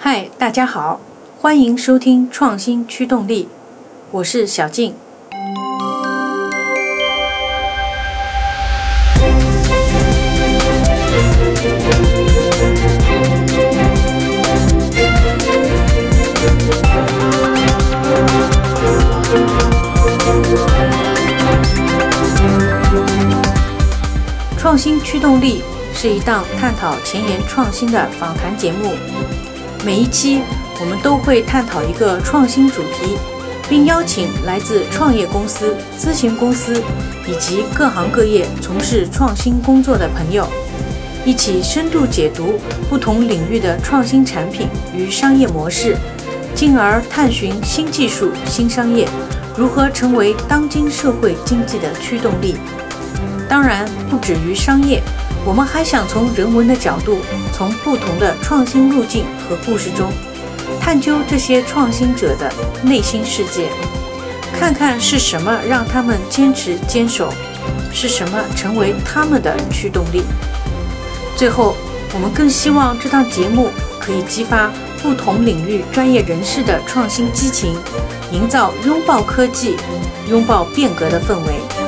嗨，大家好，欢迎收听创新驱动力，我是小静。创新驱动力是一档探讨前沿创新的访谈节目。每一期我们都会探讨一个创新主题，并邀请来自创业公司、咨询公司以及各行各业从事创新工作的朋友，一起深度解读不同领域的创新产品与商业模式，进而探寻新技术、新商业如何成为当今社会经济的驱动力。当然，不止于商业，我们还想从人文的角度，从不同的创新路径和故事中，探究这些创新者的内心世界，看看是什么让他们坚持坚守，是什么成为他们的驱动力。最后，我们更希望这档节目可以激发不同领域专业人士的创新激情，营造拥抱科技、拥抱变革的氛围。